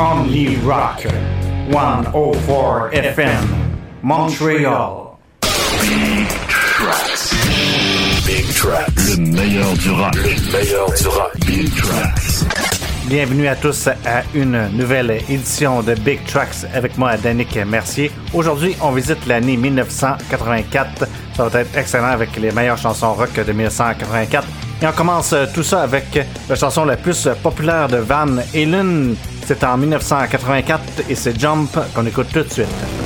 Only Rock 104 FM Montreal. Big Tracks. Big Tracks. Le meilleur du rock. Le meilleur du. Big Tracks. Bienvenue à tous à une nouvelle édition de Big Tracks avec moi, Danick Mercier. Aujourd'hui, on visite l'année 1984. Ça va être excellent avec les meilleures chansons rock de 1984. Et on commence tout ça avec la chanson la plus populaire de Van Halen. C'est en 1984 et c'est Jump qu'on écoute tout de suite.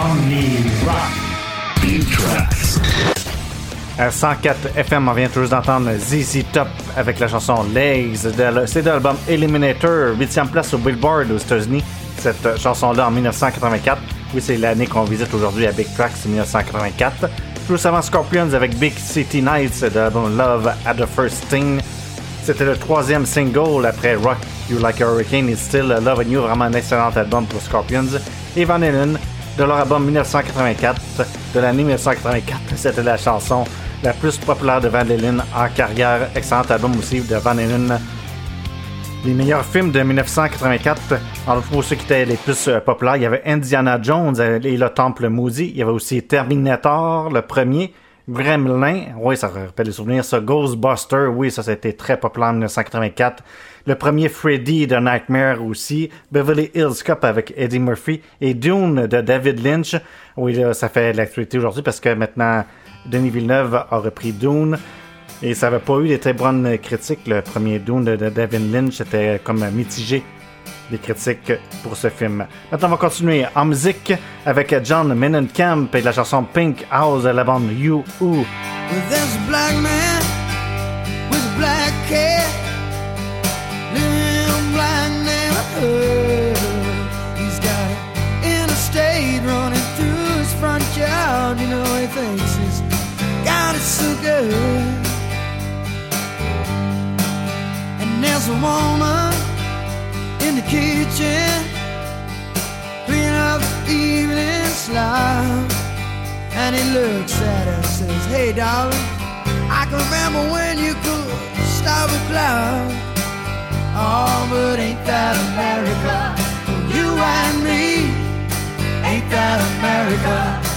Only rock. Big Tracks. À 104 FM, on vient toujours d'entendre ZZ Top avec la chanson Lays. C'est de l'album Eliminator, 8e place au Billboard aux États-Unis. Cette chanson-là en 1984. Oui, c'est l'année qu'on visite aujourd'hui à Big Tracks, 1984. Plus avant Scorpions avec Big City Nights de l'album Love at the First Thing. C'était le troisième single après Rock You Like a Hurricane et Still Love and You, vraiment un excellent album pour Scorpions. Et Van Halen de leur album 1984, de l'année 1984, c'était la chanson la plus populaire de Van Halen en carrière. Excellent album aussi de Van Halen. Les meilleurs films de 1984, alors pour ceux qui étaient les plus euh, populaires, il y avait Indiana Jones et le Temple Maudit. Il y avait aussi Terminator, le premier. Gremlin, oui, ça rappelle les souvenirs. Ça, Ghostbuster, oui, ça, été très populaire en 1984. Le premier Freddy de Nightmare aussi. Beverly Hills Cop avec Eddie Murphy. Et Dune de David Lynch. Oui, ça fait l'actualité aujourd'hui parce que maintenant, Denis Villeneuve a repris Dune. Et ça n'avait pas eu des très bonnes critiques. Le premier Dune de, David Lynch était comme mitigé les critiques pour ce film. Maintenant, on va continuer en musique avec John Mellencamp et la chanson Pink House de la bande You Who. He's got an interstate running through his front yard. You know, he thinks he's got it so good. And there's a woman in the kitchen cleaning up the evening slop. And he looks at her and says, Hey, darling, I can remember when you could stop a cloud. Oh, but ain't that America? For you and me, ain't that America?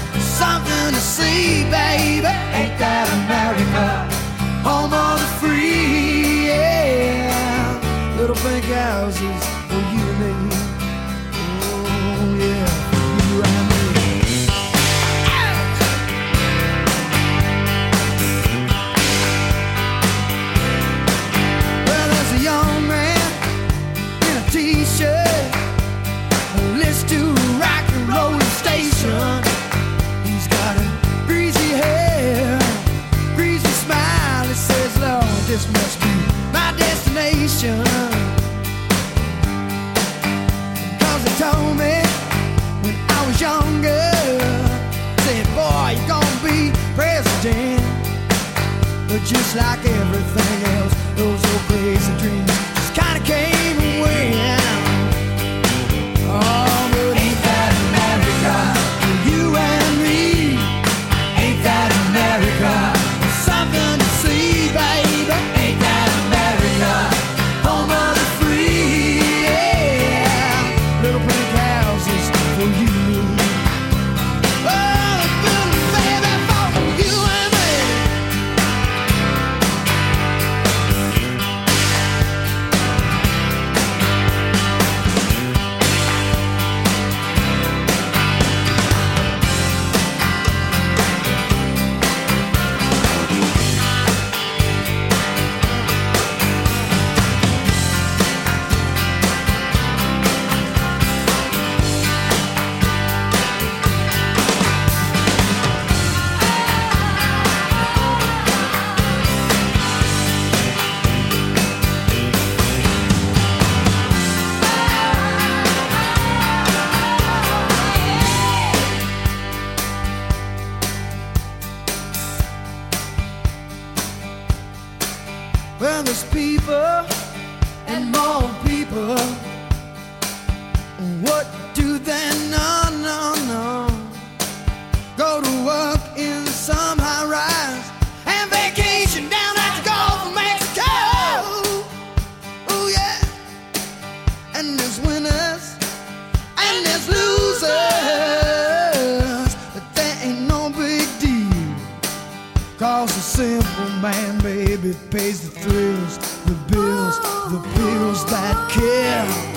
Like everything else, those old crazy dreams Well, there's people and more people. What pays the thrills, the bills, the bills that kill.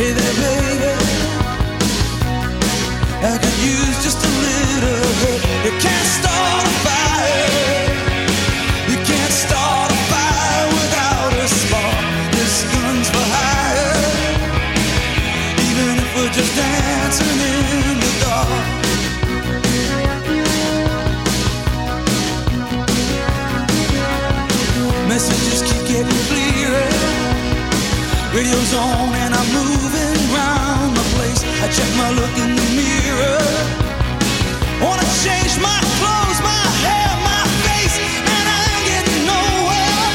Hey there, I check my look in the mirror. Wanna change my clothes, my hair, my face, and I ain't getting nowhere.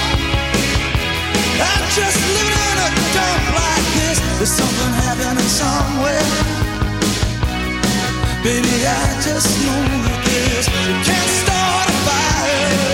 I'm just living in a dump like this. There's something happening somewhere. Baby, I just know this. You can't start a fire.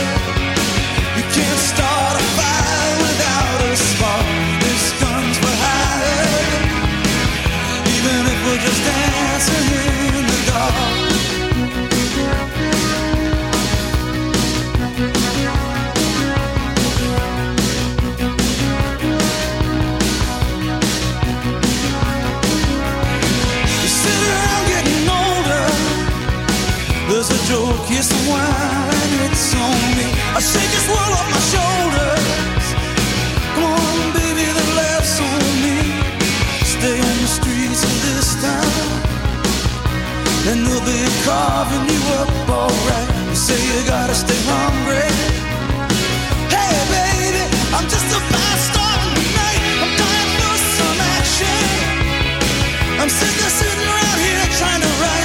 wine, it's on me. I shake this world off my shoulders. Come on, baby, the laughs on me. Stay on the streets of this town, and they'll be carving you up alright. You say you gotta stay hungry. Hey, baby, I'm just tonight. I'm dying for some action. I'm sick of sitting around here trying to write.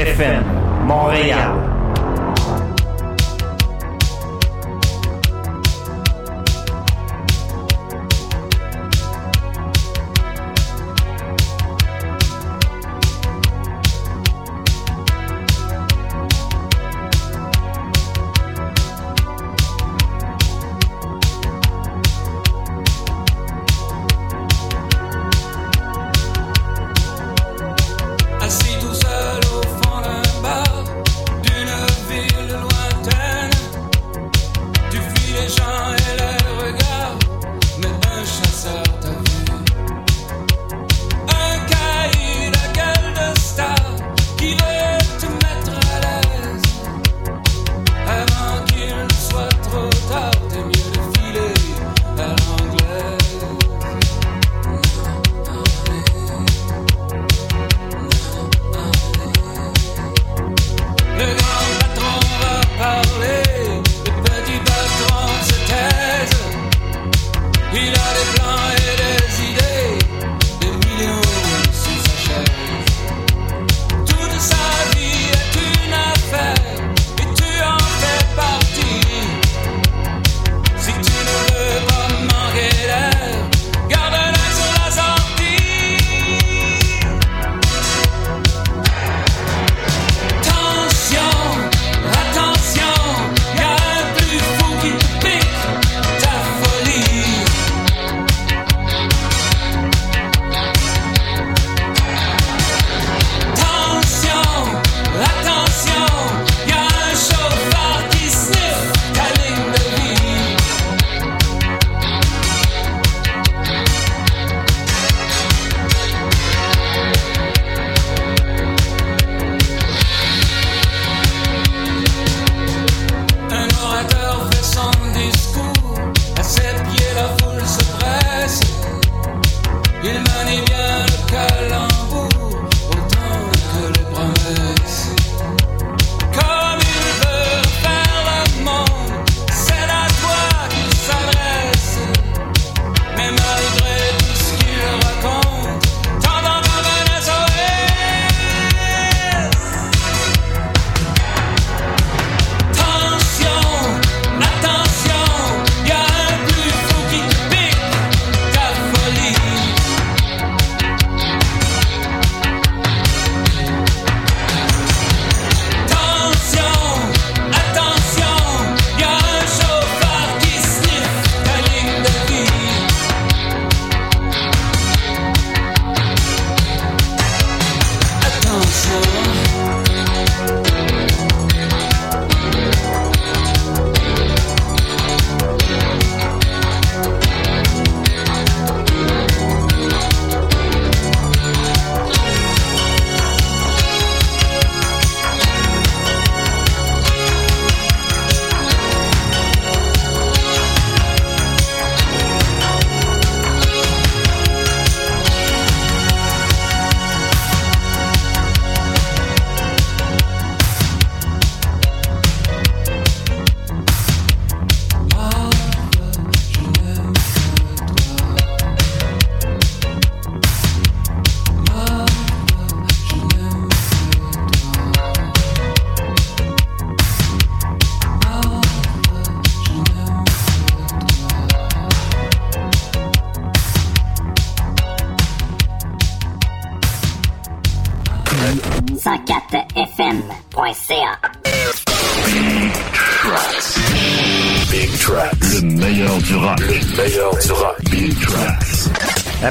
FM,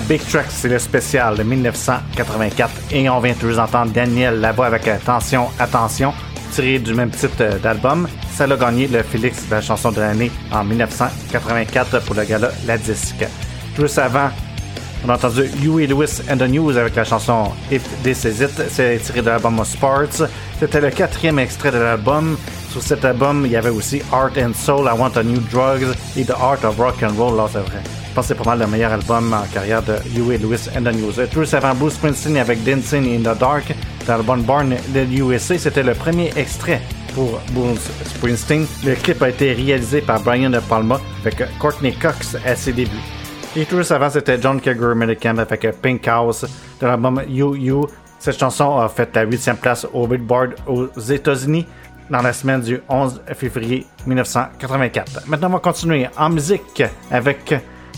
Big Track, c'est le spécial de 1984 et on vient toujours entendre Daniel là-bas avec Attention, Attention, tiré du même titre euh, d'album. Ça a gagné le Félix de la chanson de l'année en 1984 pour le gala La Disque. Juste avant, on a entendu Huey Lewis and the News avec la chanson If This Is It. C'est tiré de l'album Sports. C'était le quatrième extrait de l'album. Sur cet album, il y avait aussi Art and Soul, I Want a New Drugs et The Art of Rock and Roll. Là, c'est c'est pas le meilleur album en carrière de Huey Lewis and the News. Truth avant Bruce Springsteen avec Dancing in the Dark dans l'album Born de USA. C'était le premier extrait pour Bruce Springsteen. Le clip a été réalisé par Brian De Palma avec Courtney Cox à ses débuts. Et juste avant, c'était John Kager American avec Pink House de l'album You You. Cette chanson a fait la 8e place au Billboard aux États-Unis dans la semaine du 11 février 1984. Maintenant, on va continuer en musique avec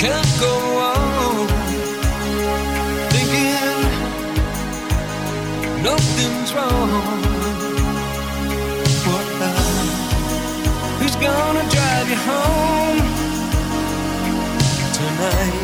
can't go on thinking nothing's wrong. What who's gonna drive you home tonight?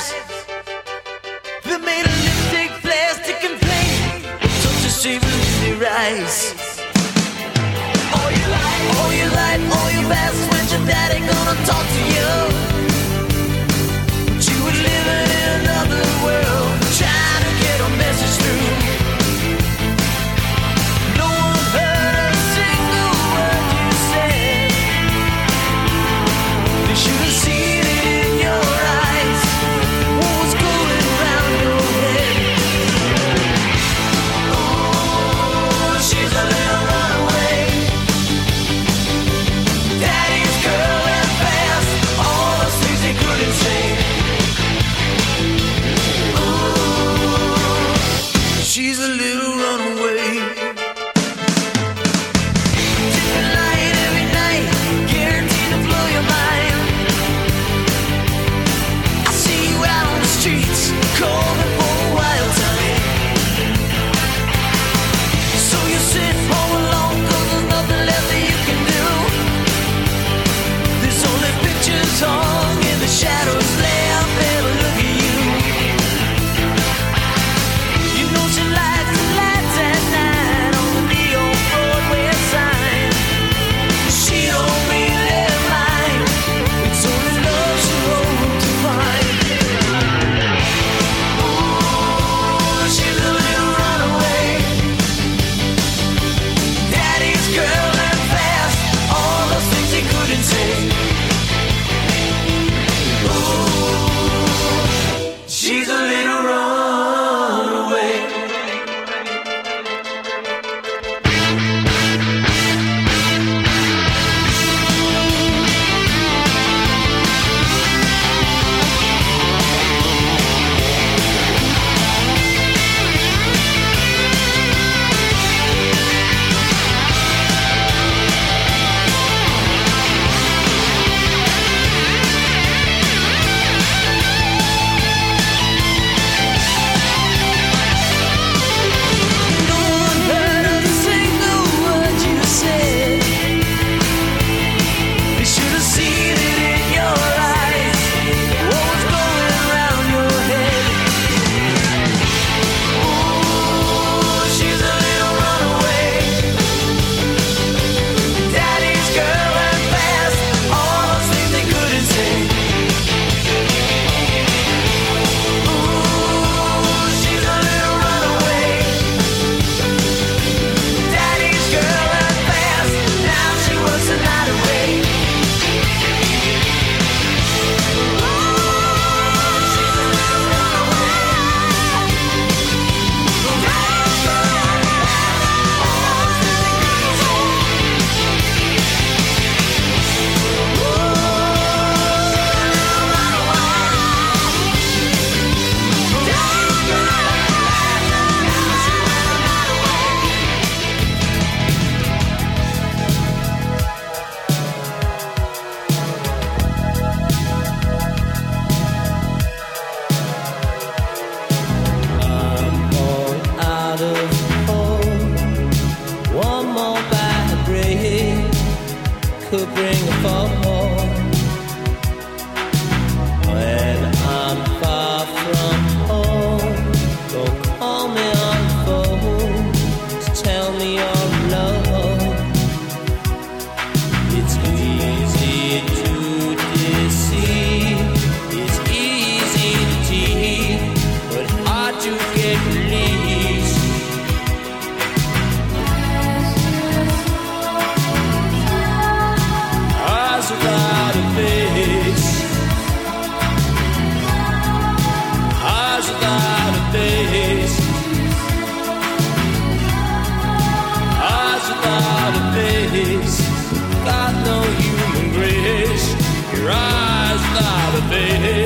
lives. They made of lipstick, plastic, and paint. Touch the shape and their eyes. All your life, all your life, all your best, when your daddy gonna talk to you? But you were living in another. Eyes without a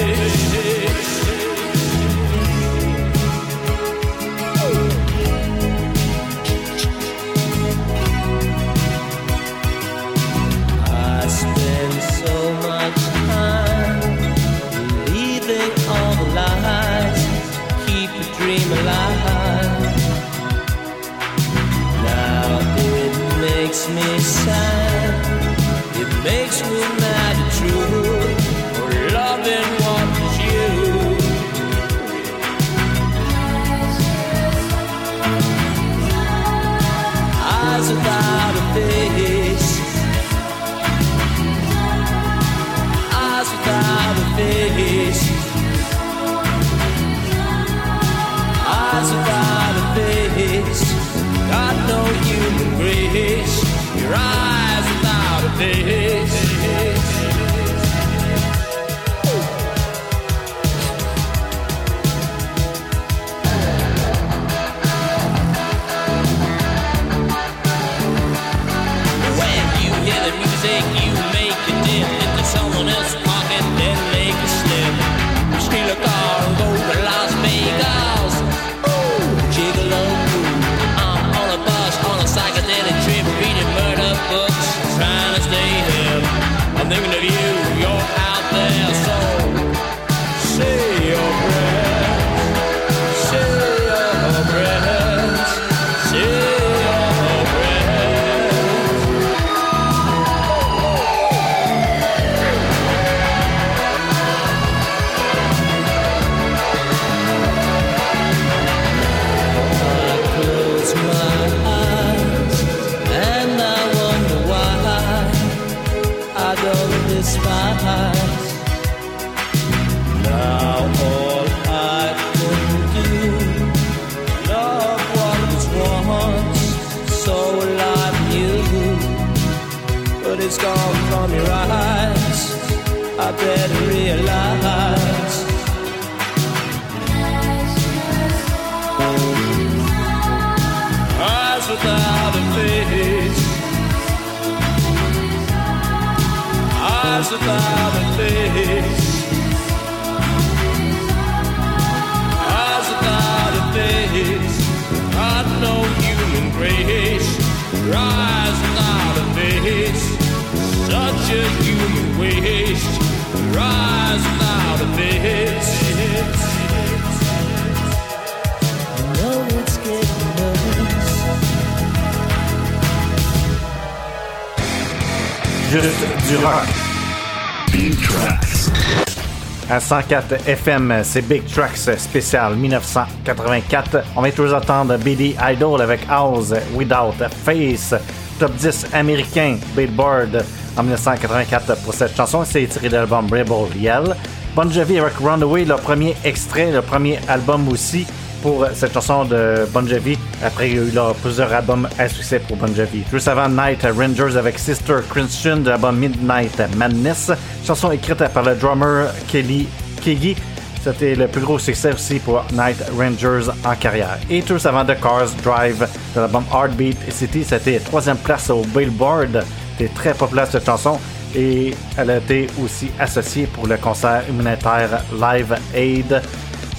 104 FM, c'est Big Tracks spécial 1984. On va toujours attendre Billy Idol avec House Without a Face. Top 10 américain Billboard en 1984 pour cette chanson. C'est tiré de l'album Rebel Yell. Bon Jovi avec Runaway, le premier extrait, le premier album aussi pour cette chanson de Bon Jovi. Après, il y a eu plusieurs albums à succès pour Bon Jovi. Juste avant Night Rangers avec Sister Christian de l'album Midnight Madness. Chanson écrite par le drummer Kelly Kegi. C'était le plus gros succès aussi pour Night Rangers en carrière. Et tous avant The Cars Drive de l'album Heartbeat City, c'était troisième place au Billboard. C'était très populaire cette chanson et elle a été aussi associée pour le concert humanitaire Live Aid.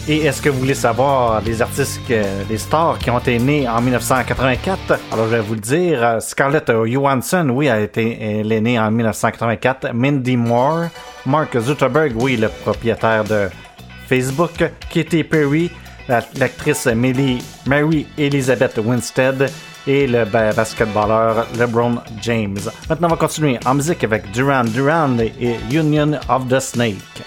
Et est-ce que vous voulez savoir les artistes, les stars qui ont été nés en 1984? Alors, je vais vous le dire. Euh, Scarlett Johansson, oui, a été, elle est née en 1984. Mindy Moore. Mark Zuckerberg, oui, le propriétaire de Facebook. Katy Perry, la- l'actrice Mary Elizabeth Winstead et le ba- basketballeur LeBron James. Maintenant, on va continuer en musique avec Duran Duran et Union of the Snake.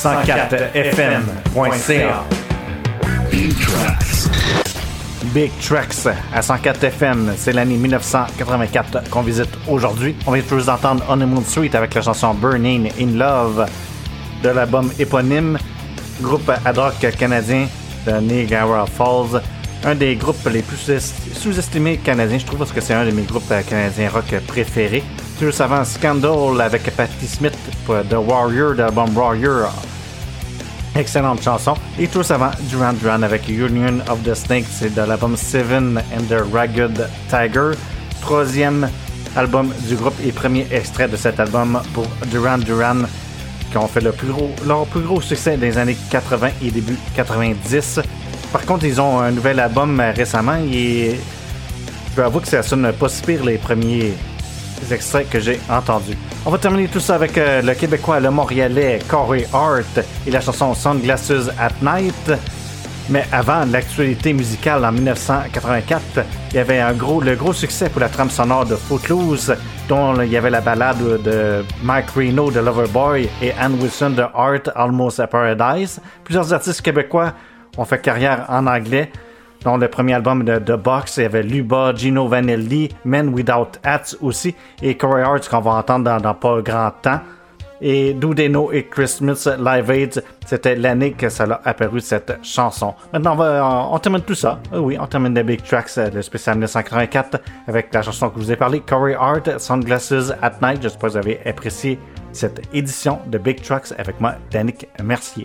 104fm.ca. Big Tracks. Big à 104 FM. C'est l'année 1984 qu'on visite aujourd'hui. On vient toujours d'entendre Honeymoon Suite avec la chanson Burning in Love de l'album éponyme, groupe ad rock canadien de Niagara Falls. Un des groupes les plus sous-estimés canadiens, je trouve, parce que c'est un de mes groupes canadiens rock préférés. Toujours avant Scandal avec Patti Smith pour The Warrior de l'album Warrior Excellente chanson. Et tout avant, Duran Duran avec Union of the Snakes, c'est de l'album Seven and the Ragged Tiger. Troisième album du groupe et premier extrait de cet album pour Duran Duran, qui ont fait le plus gros, leur plus gros succès des années 80 et début 90. Par contre, ils ont un nouvel album récemment et je dois avouer que ça sonne pas les premiers extraits que j'ai entendus. On va terminer tout ça avec euh, le Québécois, le Montréalais Corey Hart et la chanson Sunglasses at Night. Mais avant l'actualité musicale en 1984, il y avait un gros, le gros succès pour la trame sonore de Footloose, dont il y avait la balade de Mike Reno de Loverboy et Ann Wilson de Art Almost a Paradise. Plusieurs artistes québécois ont fait carrière en anglais. Dans le premier album de The Box, il y avait Luba, Gino Vanelli, Men Without Hats aussi, et Corey Hart qu'on va entendre dans, pas grand temps. Et Do They Know et Christmas Live Aid, c'était l'année que ça a apparu cette chanson. Maintenant, on, va, termine tout ça. Euh, oui, on termine les Big Tracks, euh, le spécial 1984, avec la chanson que je vous ai parlé, Corey Hart, Sunglasses at Night. J'espère que vous avez apprécié cette édition de Big Tracks avec moi, Danick Mercier.